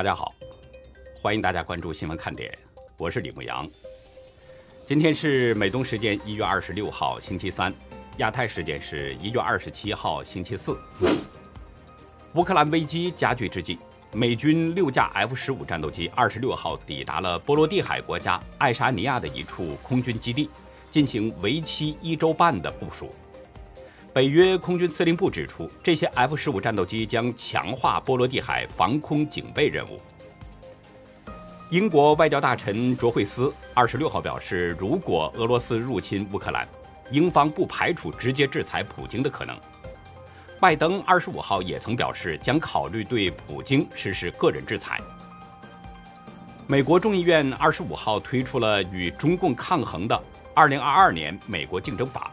大家好，欢迎大家关注新闻看点，我是李牧阳。今天是美东时间一月二十六号星期三，亚太时间是一月二十七号星期四。乌克兰危机加剧之际，美军六架 F 十五战斗机二十六号抵达了波罗的海国家爱沙尼亚的一处空军基地，进行为期一周半的部署。北约空军司令部指出，这些 F 十五战斗机将强化波罗的海防空警备任务。英国外交大臣卓慧斯二十六号表示，如果俄罗斯入侵乌克兰，英方不排除直接制裁普京的可能。拜登二十五号也曾表示，将考虑对普京实施个人制裁。美国众议院二十五号推出了与中共抗衡的二零二二年美国竞争法。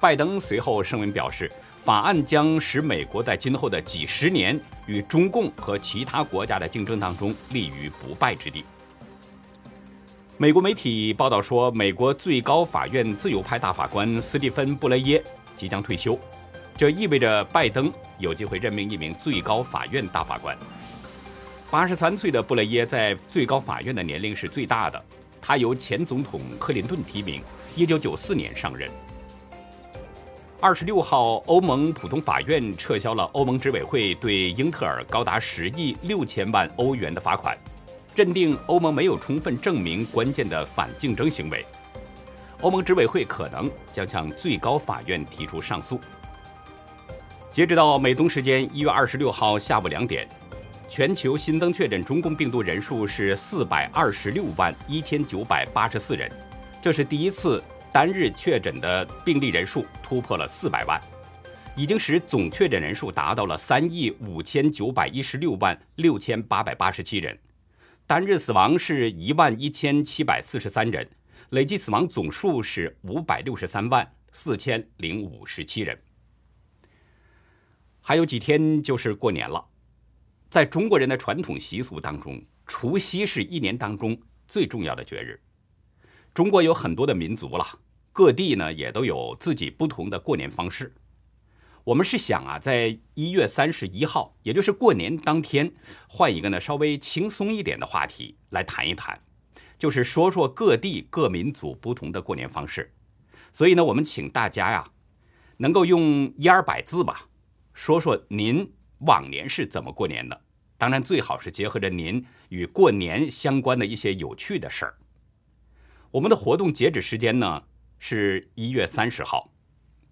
拜登随后声明表示，法案将使美国在今后的几十年与中共和其他国家的竞争当中立于不败之地。美国媒体报道说，美国最高法院自由派大法官斯蒂芬·布雷耶即将退休，这意味着拜登有机会任命一名最高法院大法官。八十三岁的布雷耶在最高法院的年龄是最大的，他由前总统克林顿提名，一九九四年上任。二十六号，欧盟普通法院撤销了欧盟执委会对英特尔高达十亿六千万欧元的罚款，认定欧盟没有充分证明关键的反竞争行为。欧盟执委会可能将向最高法院提出上诉。截止到美东时间一月二十六号下午两点，全球新增确诊中共病毒人数是四百二十六万一千九百八十四人，这是第一次。单日确诊的病例人数突破了四百万，已经使总确诊人数达到了三亿五千九百一十六万六千八百八十七人，单日死亡是一万一千七百四十三人，累计死亡总数是五百六十三万四千零五十七人。还有几天就是过年了，在中国人的传统习俗当中，除夕是一年当中最重要的节日。中国有很多的民族了，各地呢也都有自己不同的过年方式。我们是想啊，在一月三十一号，也就是过年当天，换一个呢稍微轻松一点的话题来谈一谈，就是说说各地各民族不同的过年方式。所以呢，我们请大家呀，能够用一二百字吧，说说您往年是怎么过年的。当然，最好是结合着您与过年相关的一些有趣的事儿。我们的活动截止时间呢是一月三十号，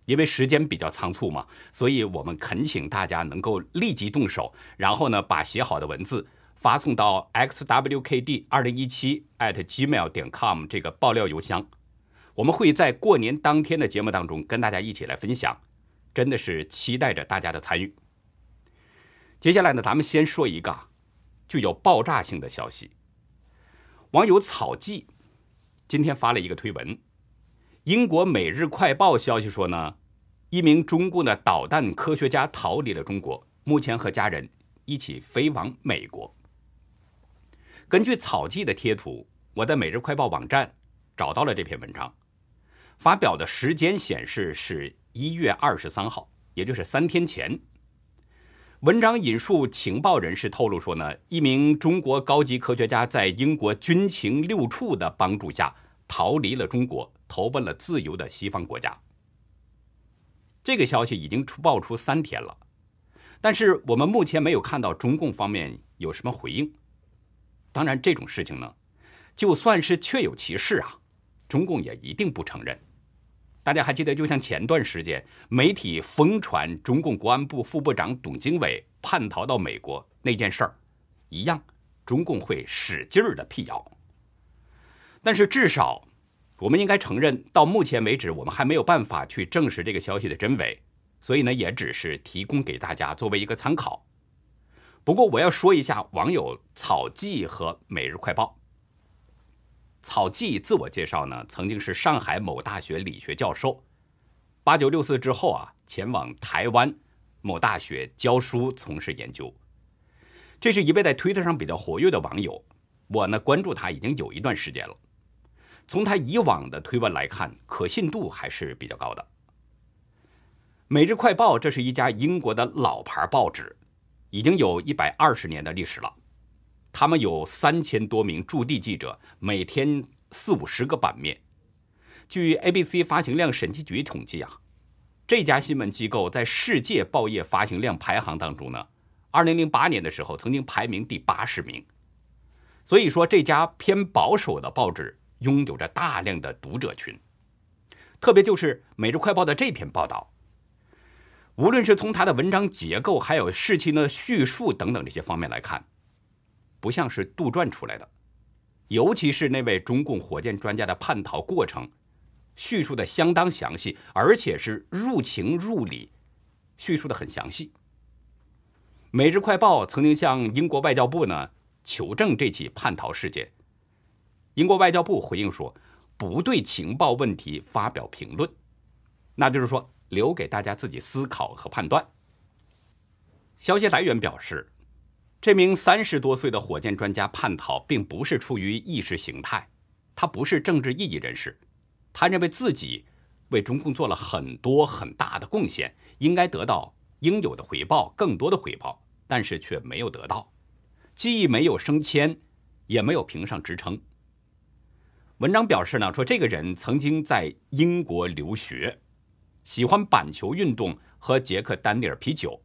因为时间比较仓促嘛，所以我们恳请大家能够立即动手，然后呢把写好的文字发送到 xwkd 二零一七 at gmail 点 com 这个爆料邮箱，我们会在过年当天的节目当中跟大家一起来分享，真的是期待着大家的参与。接下来呢，咱们先说一个具有爆炸性的消息，网友草记。今天发了一个推文，英国《每日快报》消息说呢，一名中共的导弹科学家逃离了中国，目前和家人一起飞往美国。根据草记的贴图，我在《每日快报》网站找到了这篇文章，发表的时间显示是一月二十三号，也就是三天前。文章引述情报人士透露说呢，一名中国高级科学家在英国军情六处的帮助下逃离了中国，投奔了自由的西方国家。这个消息已经出爆出三天了，但是我们目前没有看到中共方面有什么回应。当然，这种事情呢，就算是确有其事啊，中共也一定不承认。大家还记得，就像前段时间媒体疯传中共国安部副部长董经纬叛逃到美国那件事儿一样，中共会使劲儿的辟谣。但是至少，我们应该承认，到目前为止，我们还没有办法去证实这个消息的真伪，所以呢，也只是提供给大家作为一个参考。不过，我要说一下网友草记和每日快报。草记自我介绍呢，曾经是上海某大学理学教授，八九六四之后啊，前往台湾某大学教书，从事研究。这是一位在推特上比较活跃的网友，我呢关注他已经有一段时间了。从他以往的推文来看，可信度还是比较高的。《每日快报》这是一家英国的老牌报纸，已经有一百二十年的历史了。他们有三千多名驻地记者，每天四五十个版面。据 ABC 发行量审计局统计啊，这家新闻机构在世界报业发行量排行当中呢，二零零八年的时候曾经排名第八十名。所以说，这家偏保守的报纸拥有着大量的读者群。特别就是《每日快报》的这篇报道，无论是从它的文章结构，还有事情的叙述等等这些方面来看，不像是杜撰出来的。尤其是那位中共火箭专家的叛逃过程，叙述的相当详细，而且是入情入理，叙述的很详细。《每日快报》曾经向英国外交部呢求证这起叛逃事件，英国外交部回应说。不对情报问题发表评论，那就是说留给大家自己思考和判断。消息来源表示，这名三十多岁的火箭专家叛逃，并不是出于意识形态，他不是政治异议人士，他认为自己为中共做了很多很大的贡献，应该得到应有的回报，更多的回报，但是却没有得到，既没有升迁，也没有评上职称。文章表示呢，说这个人曾经在英国留学，喜欢板球运动和杰克丹尼尔啤酒。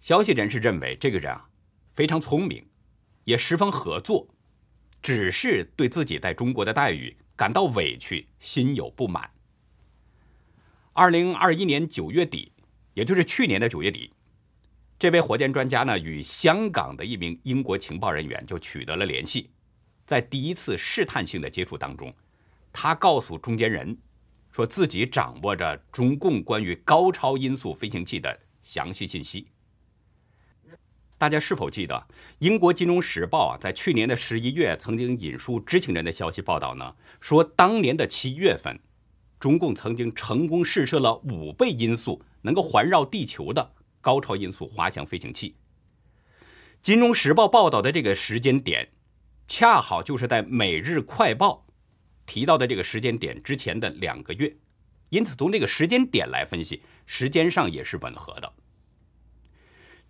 消息人士认为，这个人啊非常聪明，也十分合作，只是对自己在中国的待遇感到委屈，心有不满。二零二一年九月底，也就是去年的九月底，这位火箭专家呢与香港的一名英国情报人员就取得了联系。在第一次试探性的接触当中，他告诉中间人，说自己掌握着中共关于高超音速飞行器的详细信息。大家是否记得英国《金融时报》啊，在去年的十一月曾经引述知情人的消息报道呢？说当年的七月份，中共曾经成功试射了五倍音速能够环绕地球的高超音速滑翔飞行器。《金融时报》报道的这个时间点。恰好就是在《每日快报》提到的这个时间点之前的两个月，因此从这个时间点来分析，时间上也是吻合的。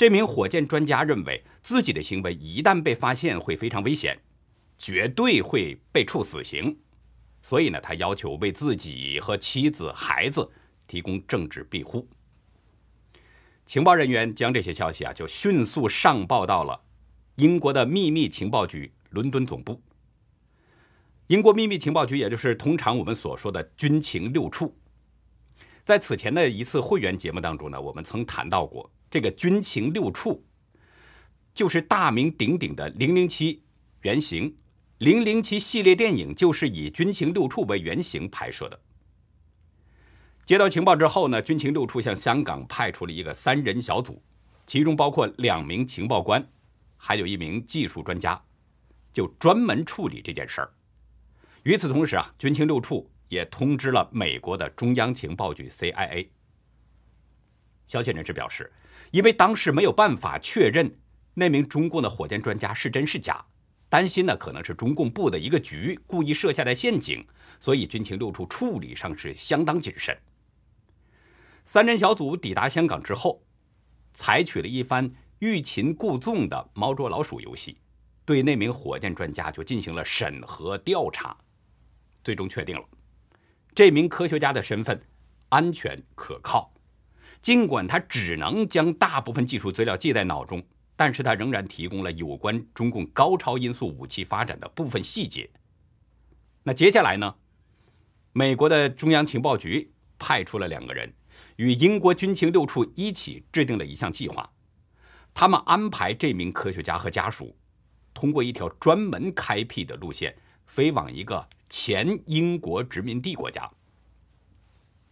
这名火箭专家认为自己的行为一旦被发现会非常危险，绝对会被处死刑，所以呢，他要求为自己和妻子、孩子提供政治庇护。情报人员将这些消息啊，就迅速上报到了英国的秘密情报局。伦敦总部，英国秘密情报局，也就是通常我们所说的军情六处。在此前的一次会员节目当中呢，我们曾谈到过，这个军情六处就是大名鼎鼎的《零零七》原型，《零零七》系列电影就是以军情六处为原型拍摄的。接到情报之后呢，军情六处向香港派出了一个三人小组，其中包括两名情报官，还有一名技术专家。就专门处理这件事儿。与此同时啊，军情六处也通知了美国的中央情报局 CIA。消息人士表示，因为当时没有办法确认那名中共的火箭专家是真是假，担心呢可能是中共布的一个局，故意设下的陷阱，所以军情六处处理上是相当谨慎。三人小组抵达香港之后，采取了一番欲擒故纵的猫捉老鼠游戏。对那名火箭专家就进行了审核调查，最终确定了这名科学家的身份安全可靠。尽管他只能将大部分技术资料记在脑中，但是他仍然提供了有关中共高超音速武器发展的部分细节。那接下来呢？美国的中央情报局派出了两个人，与英国军情六处一起制定了一项计划。他们安排这名科学家和家属。通过一条专门开辟的路线，飞往一个前英国殖民地国家。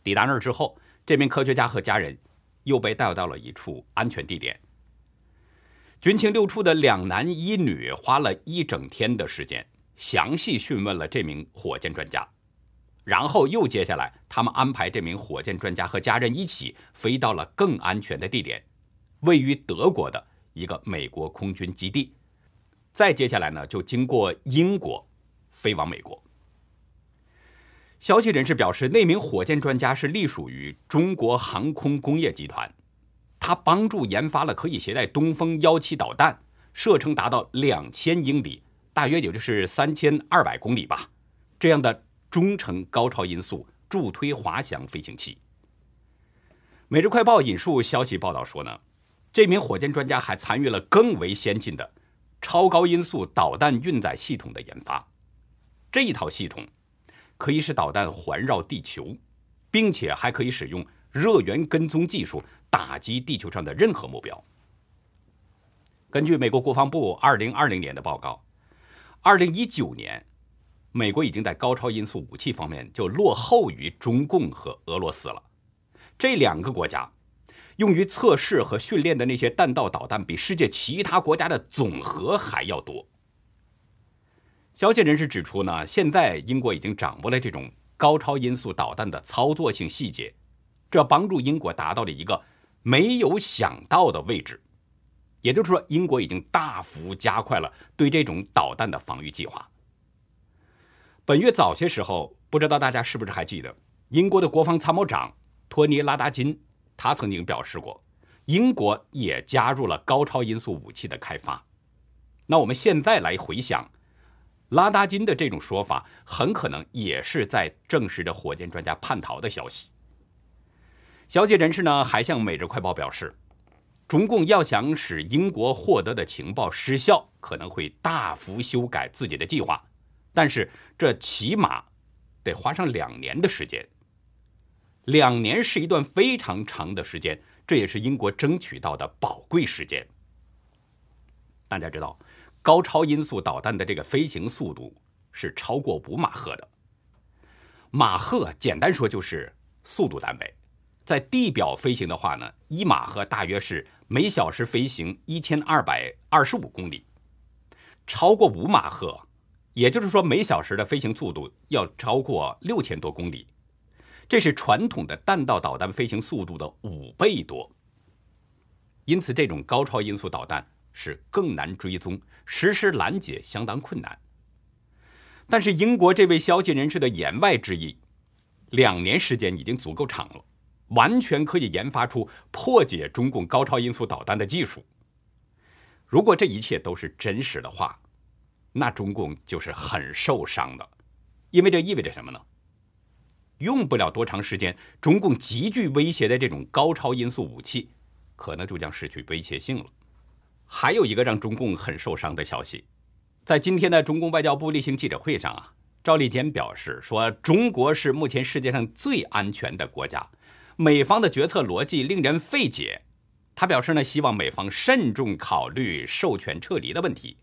抵达那儿之后，这名科学家和家人又被带到了一处安全地点。军情六处的两男一女花了一整天的时间，详细讯问了这名火箭专家，然后又接下来，他们安排这名火箭专家和家人一起飞到了更安全的地点，位于德国的一个美国空军基地。再接下来呢，就经过英国，飞往美国。消息人士表示，那名火箭专家是隶属于中国航空工业集团，他帮助研发了可以携带东风幺七导弹，射程达到两千英里，大约也就是三千二百公里吧。这样的中程高超音速助推滑翔飞行器。《每日快报》引述消息报道说呢，这名火箭专家还参与了更为先进的超高音速导弹运载系统的研发。这一套系统可以使导弹环绕地球，并且还可以使用热源跟踪技术打击地球上的任何目标。根据美国国防部2020年的报告，2019年。美国已经在高超音速武器方面就落后于中共和俄罗斯了。这两个国家用于测试和训练的那些弹道导弹，比世界其他国家的总和还要多。消息人士指出呢，现在英国已经掌握了这种高超音速导弹的操作性细节，这帮助英国达到了一个没有想到的位置。也就是说，英国已经大幅加快了对这种导弹的防御计划。本月早些时候，不知道大家是不是还记得，英国的国防参谋长托尼·拉达金，他曾经表示过，英国也加入了高超音速武器的开发。那我们现在来回想，拉达金的这种说法，很可能也是在证实着火箭专家叛逃的消息。消息人士呢，还向《每日快报》表示，中共要想使英国获得的情报失效，可能会大幅修改自己的计划。但是这起码得花上两年的时间，两年是一段非常长的时间，这也是英国争取到的宝贵时间。大家知道，高超音速导弹的这个飞行速度是超过五马赫的。马赫简单说就是速度单位，在地表飞行的话呢，一马赫大约是每小时飞行一千二百二十五公里，超过五马赫。也就是说，每小时的飞行速度要超过六千多公里，这是传统的弹道导弹飞行速度的五倍多。因此，这种高超音速导弹是更难追踪，实施拦截相当困难。但是，英国这位消息人士的言外之意，两年时间已经足够长了，完全可以研发出破解中共高超音速导弹的技术。如果这一切都是真实的话，那中共就是很受伤的，因为这意味着什么呢？用不了多长时间，中共极具威胁的这种高超音速武器，可能就将失去威胁性了。还有一个让中共很受伤的消息，在今天的中共外交部例行记者会上啊，赵立坚表示说，中国是目前世界上最安全的国家，美方的决策逻辑令人费解。他表示呢，希望美方慎重考虑授权撤离的问题。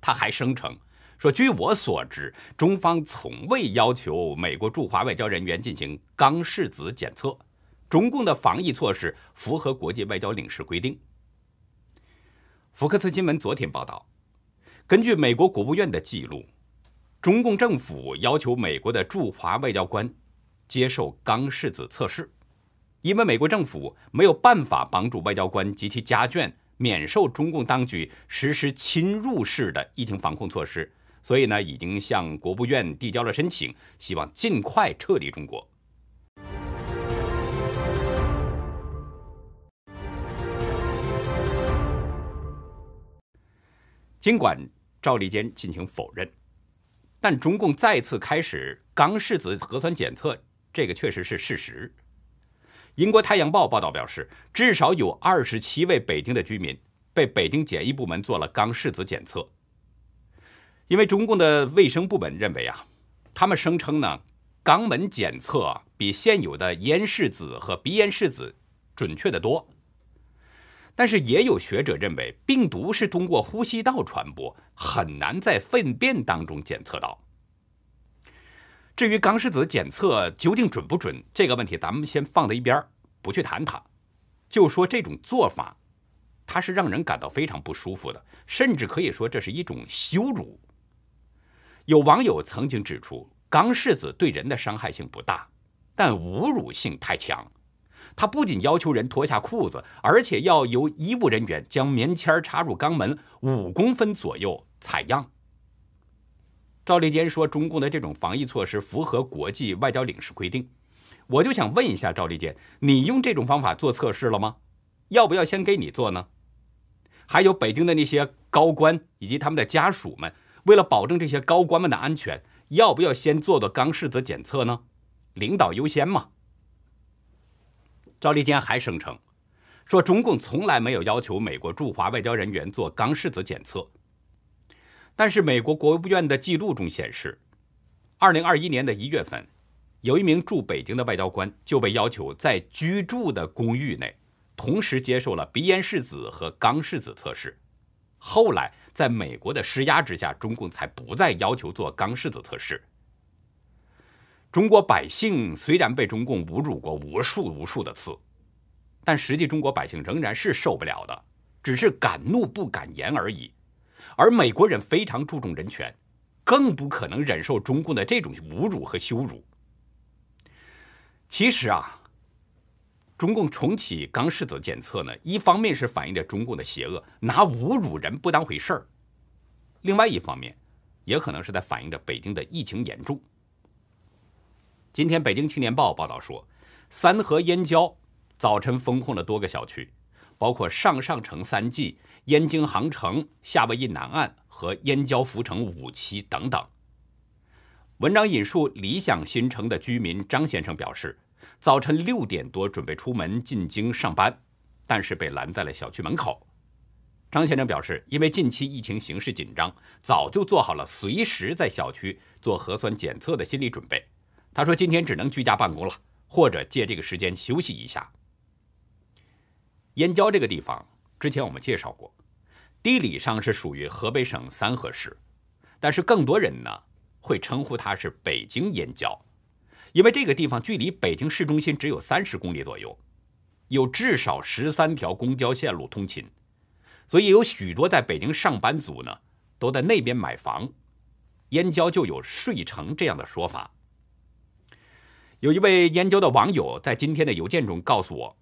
他还声称说：“据我所知，中方从未要求美国驻华外交人员进行钢拭子检测，中共的防疫措施符合国际外交领事规定。”福克斯新闻昨天报道，根据美国国务院的记录，中共政府要求美国的驻华外交官接受钢拭子测试，因为美国政府没有办法帮助外交官及其家眷。免受中共当局实施侵入式的疫情防控措施，所以呢，已经向国务院递交了申请，希望尽快撤离中国。尽管赵立坚进行否认，但中共再次开始钢拭子核酸检测，这个确实是事实。英国《太阳报》报道表示，至少有二十七位北京的居民被北京检疫部门做了钢拭子检测。因为中共的卫生部门认为啊，他们声称呢，肛门检测比现有的咽拭子和鼻咽拭子准确得多。但是也有学者认为，病毒是通过呼吸道传播，很难在粪便当中检测到。至于钢拭子检测究竟准不准这个问题，咱们先放在一边不去谈它。就说这种做法，它是让人感到非常不舒服的，甚至可以说这是一种羞辱。有网友曾经指出，钢拭子对人的伤害性不大，但侮辱性太强。他不仅要求人脱下裤子，而且要由医务人员将棉签插入肛门五公分左右采样。赵立坚说：“中共的这种防疫措施符合国际外交领事规定。”我就想问一下赵立坚，你用这种方法做测试了吗？要不要先给你做呢？还有北京的那些高官以及他们的家属们，为了保证这些高官们的安全，要不要先做做钢拭子检测呢？领导优先嘛。赵立坚还声称，说中共从来没有要求美国驻华外交人员做钢拭子检测。但是美国国务院的记录中显示，二零二一年的一月份，有一名驻北京的外交官就被要求在居住的公寓内。同时接受了鼻咽拭子和肛拭子测试，后来在美国的施压之下，中共才不再要求做肛拭子测试。中国百姓虽然被中共侮辱过无数无数的次，但实际中国百姓仍然是受不了的，只是敢怒不敢言而已。而美国人非常注重人权，更不可能忍受中共的这种侮辱和羞辱。其实啊。中共重启钢拭子检测呢，一方面是反映着中共的邪恶，拿侮辱人不当回事儿；另外一方面，也可能是在反映着北京的疫情严重。今天，《北京青年报》报道说，三河燕郊早晨封控了多个小区，包括上上城三 G、燕京航城、夏威夷南岸和燕郊福城五期等等。文章引述理想新城的居民张先生表示。早晨六点多准备出门进京上班，但是被拦在了小区门口。张先生表示，因为近期疫情形势紧张，早就做好了随时在小区做核酸检测的心理准备。他说，今天只能居家办公了，或者借这个时间休息一下。燕郊这个地方，之前我们介绍过，地理上是属于河北省三河市，但是更多人呢会称呼它是北京燕郊。因为这个地方距离北京市中心只有三十公里左右，有至少十三条公交线路通勤，所以有许多在北京上班族呢都在那边买房。燕郊就有“睡城”这样的说法。有一位燕郊的网友在今天的邮件中告诉我，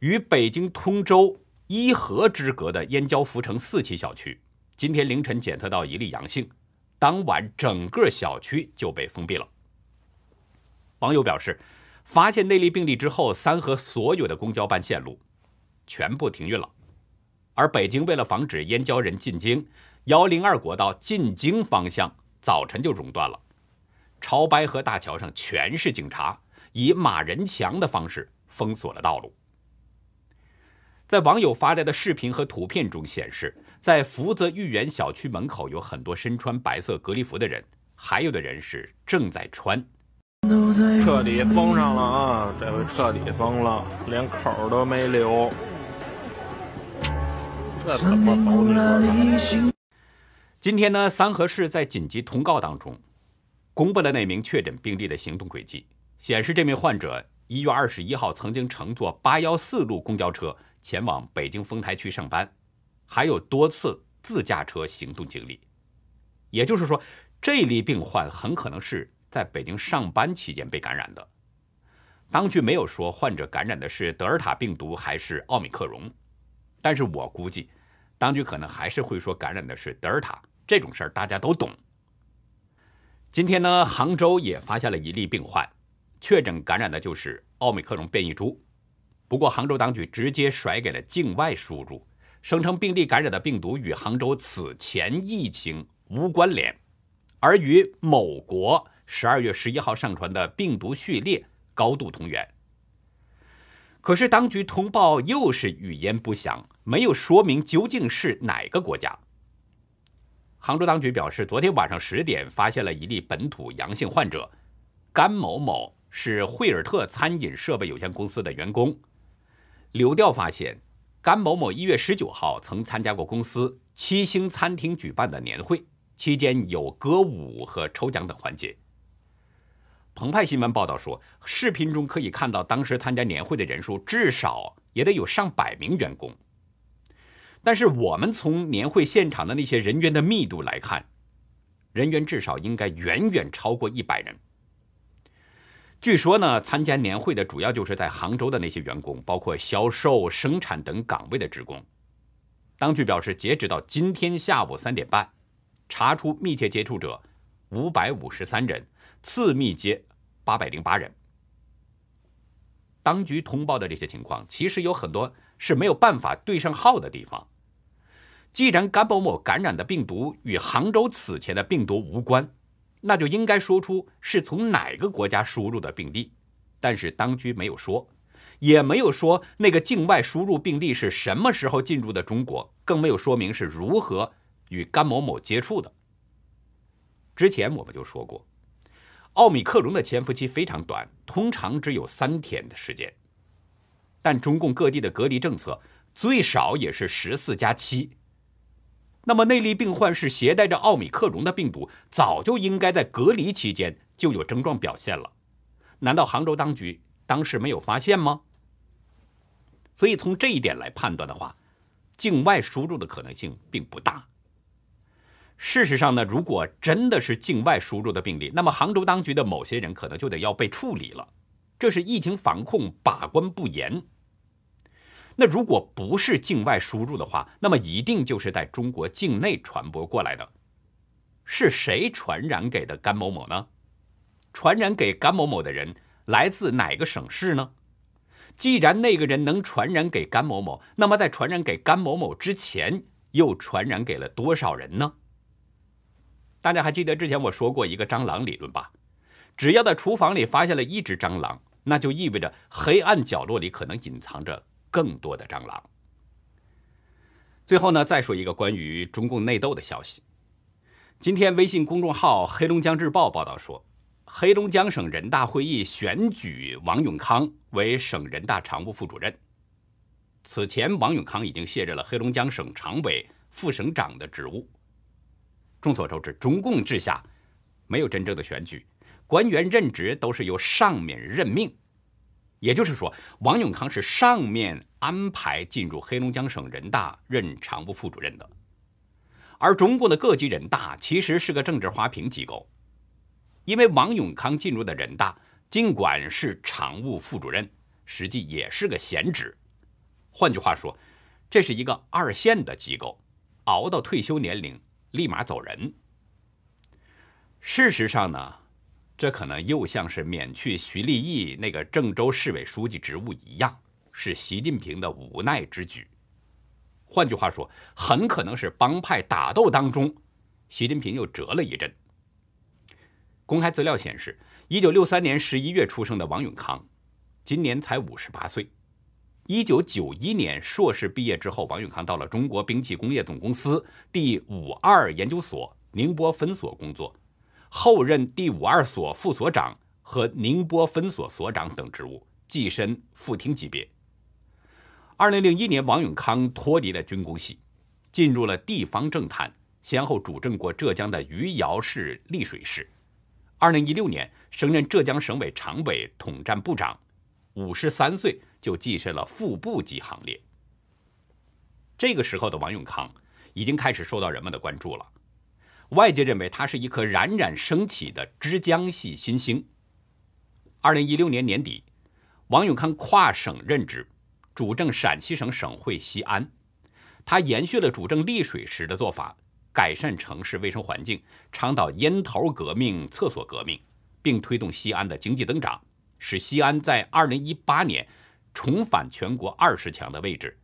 与北京通州一河之隔的燕郊福城四期小区，今天凌晨检测到一例阳性，当晚整个小区就被封闭了。网友表示，发现那例病例之后，三河所有的公交班线路全部停运了。而北京为了防止燕郊人进京，幺零二国道进京方向早晨就熔断了。潮白河大桥上全是警察，以马人墙的方式封锁了道路。在网友发来的视频和图片中显示，在福泽御园小区门口有很多身穿白色隔离服的人，还有的人是正在穿。彻底封上了啊！这回彻底封了，连口都没留。这怎么封今天呢，三河市在紧急通告当中公布了那名确诊病例的行动轨迹，显示这名患者一月二十一号曾经乘坐八幺四路公交车前往北京丰台区上班，还有多次自驾车行动经历。也就是说，这例病患很可能是。在北京上班期间被感染的，当局没有说患者感染的是德尔塔病毒还是奥密克戎，但是我估计，当局可能还是会说感染的是德尔塔。这种事儿大家都懂。今天呢，杭州也发现了一例病患，确诊感染的就是奥密克戎变异株，不过杭州当局直接甩给了境外输入，声称病例感染的病毒与杭州此前疫情无关联，而与某国。十二月十一号上传的病毒序列高度同源，可是当局通报又是语焉不详，没有说明究竟是哪个国家。杭州当局表示，昨天晚上十点发现了一例本土阳性患者，甘某某是惠尔特餐饮设备有限公司的员工。流调发现，甘某某一月十九号曾参加过公司七星餐厅举办的年会，期间有歌舞和抽奖等环节。澎湃新闻报道说，视频中可以看到当时参加年会的人数至少也得有上百名员工。但是我们从年会现场的那些人员的密度来看，人员至少应该远远超过一百人。据说呢，参加年会的主要就是在杭州的那些员工，包括销售、生产等岗位的职工。当局表示，截止到今天下午三点半，查出密切接触者五百五十三人，次密接。八百零八人。当局通报的这些情况，其实有很多是没有办法对上号的地方。既然甘某某感染的病毒与杭州此前的病毒无关，那就应该说出是从哪个国家输入的病例。但是当局没有说，也没有说那个境外输入病例是什么时候进入的中国，更没有说明是如何与甘某某接触的。之前我们就说过，奥密克戎的潜伏期非常短，通常只有三天的时间。但中共各地的隔离政策最少也是十四加七。那么内力病患是携带着奥密克戎的病毒，早就应该在隔离期间就有症状表现了。难道杭州当局当时没有发现吗？所以从这一点来判断的话，境外输入的可能性并不大。事实上呢，如果真的是境外输入的病例，那么杭州当局的某些人可能就得要被处理了。这是疫情防控把关不严。那如果不是境外输入的话，那么一定就是在中国境内传播过来的。是谁传染给的甘某某呢？传染给甘某某的人来自哪个省市呢？既然那个人能传染给甘某某，那么在传染给甘某某之前，又传染给了多少人呢？大家还记得之前我说过一个蟑螂理论吧？只要在厨房里发现了一只蟑螂，那就意味着黑暗角落里可能隐藏着更多的蟑螂。最后呢，再说一个关于中共内斗的消息。今天微信公众号《黑龙江日报》报道说，黑龙江省人大会议选举王永康为省人大常务副主任。此前，王永康已经卸任了黑龙江省常委、副省长的职务。众所周知，中共治下没有真正的选举，官员任职都是由上面任命。也就是说，王永康是上面安排进入黑龙江省人大任常务副主任的。而中共的各级人大其实是个政治花瓶机构，因为王永康进入的人大尽管是常务副主任，实际也是个闲职。换句话说，这是一个二线的机构，熬到退休年龄。立马走人。事实上呢，这可能又像是免去徐立毅那个郑州市委书记职务一样，是习近平的无奈之举。换句话说，很可能是帮派打斗当中，习近平又折了一阵。公开资料显示，一九六三年十一月出生的王永康，今年才五十八岁。一九九一年硕士毕业之后，王永康到了中国兵器工业总公司第五二研究所宁波分所工作，后任第五二所副所长和宁波分所所长等职务，跻身副厅级别。二零零一年，王永康脱离了军工系，进入了地方政坛，先后主政过浙江的余姚市、丽水市。二零一六年，升任浙江省委常委、统战部长，五十三岁。就跻身了副部级行列。这个时候的王永康已经开始受到人们的关注了，外界认为他是一颗冉冉升起的枝江系新星。二零一六年年底，王永康跨省任职，主政陕西省省会西安。他延续了主政丽水时的做法，改善城市卫生环境，倡导烟头革命、厕所革命，并推动西安的经济增长，使西安在二零一八年。重返全国二十强的位置，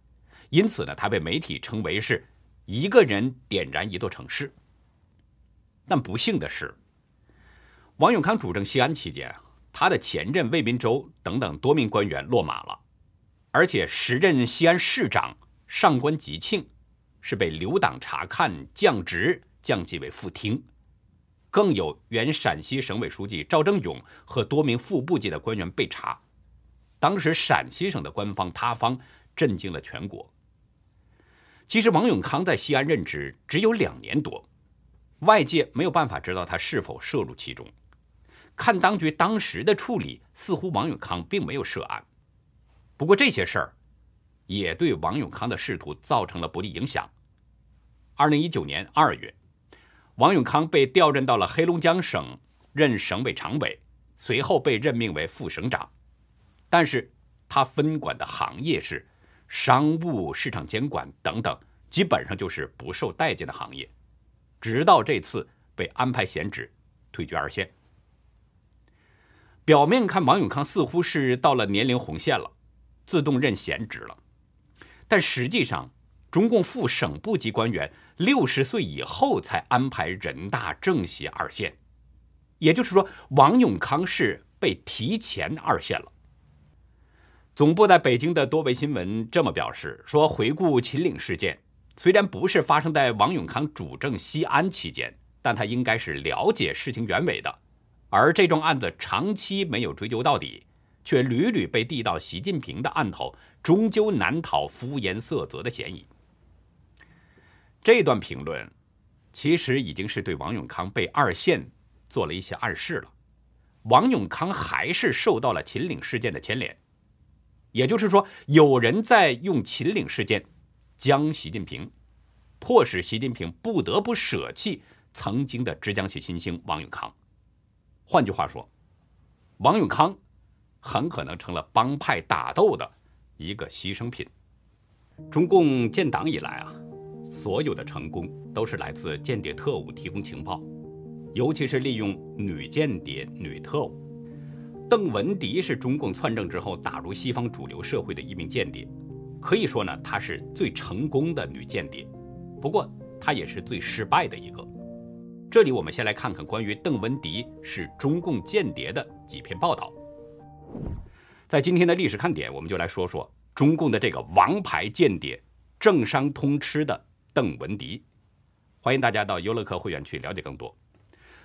因此呢，他被媒体称为是一个人点燃一座城市。但不幸的是，王永康主政西安期间，他的前任魏民洲等等多名官员落马了，而且时任西安市长上官吉庆是被留党察看降职，降级为副厅，更有原陕西省委书记赵正永和多名副部级的官员被查。当时陕西省的官方塌方震惊了全国。其实王永康在西安任职只有两年多，外界没有办法知道他是否涉入其中。看当局当时的处理，似乎王永康并没有涉案。不过这些事儿也对王永康的仕途造成了不利影响。二零一九年二月，王永康被调任到了黑龙江省任省委常委，随后被任命为副省长。但是，他分管的行业是商务、市场监管等等，基本上就是不受待见的行业。直到这次被安排闲职，退居二线。表面看，王永康似乎是到了年龄红线了，自动任闲职了。但实际上，中共副省部级官员六十岁以后才安排人大政协二线，也就是说，王永康是被提前二线了。总部在北京的多维新闻这么表示说：“回顾秦岭事件，虽然不是发生在王永康主政西安期间，但他应该是了解事情原委的。而这桩案子长期没有追究到底，却屡屡被递到习近平的案头，终究难逃敷衍塞责的嫌疑。”这段评论其实已经是对王永康被二线做了一些暗示了。王永康还是受到了秦岭事件的牵连，也就是说，有人在用秦岭事件将习近平，迫使习近平不得不舍弃曾经的浙江系新星王永康。换句话说，王永康很可能成了帮派打斗的一个牺牲品。中共建党以来啊。所有的成功都是来自间谍特务提供情报，尤其是利用女间谍、女特务。邓文迪是中共篡政之后打入西方主流社会的一名间谍，可以说呢，她是最成功的女间谍。不过，她也是最失败的一个。这里我们先来看看关于邓文迪是中共间谍的几篇报道。在今天的历史看点，我们就来说说中共的这个王牌间谍——政商通吃的。邓文迪，欢迎大家到优乐客会员区了解更多。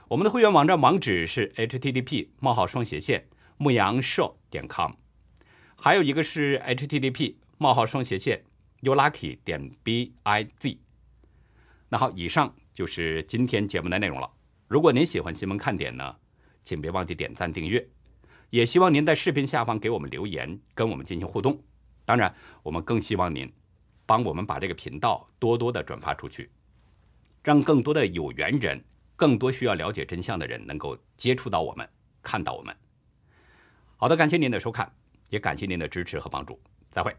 我们的会员网站网址是 http: 冒号双斜线牧羊 show 点 com，还有一个是 http: 冒号双斜线 youlucky 点 biz。那好，以上就是今天节目的内容了。如果您喜欢新闻看点呢，请别忘记点赞订阅，也希望您在视频下方给我们留言，跟我们进行互动。当然，我们更希望您。帮我们把这个频道多多的转发出去，让更多的有缘人、更多需要了解真相的人能够接触到我们、看到我们。好的，感谢您的收看，也感谢您的支持和帮助，再会。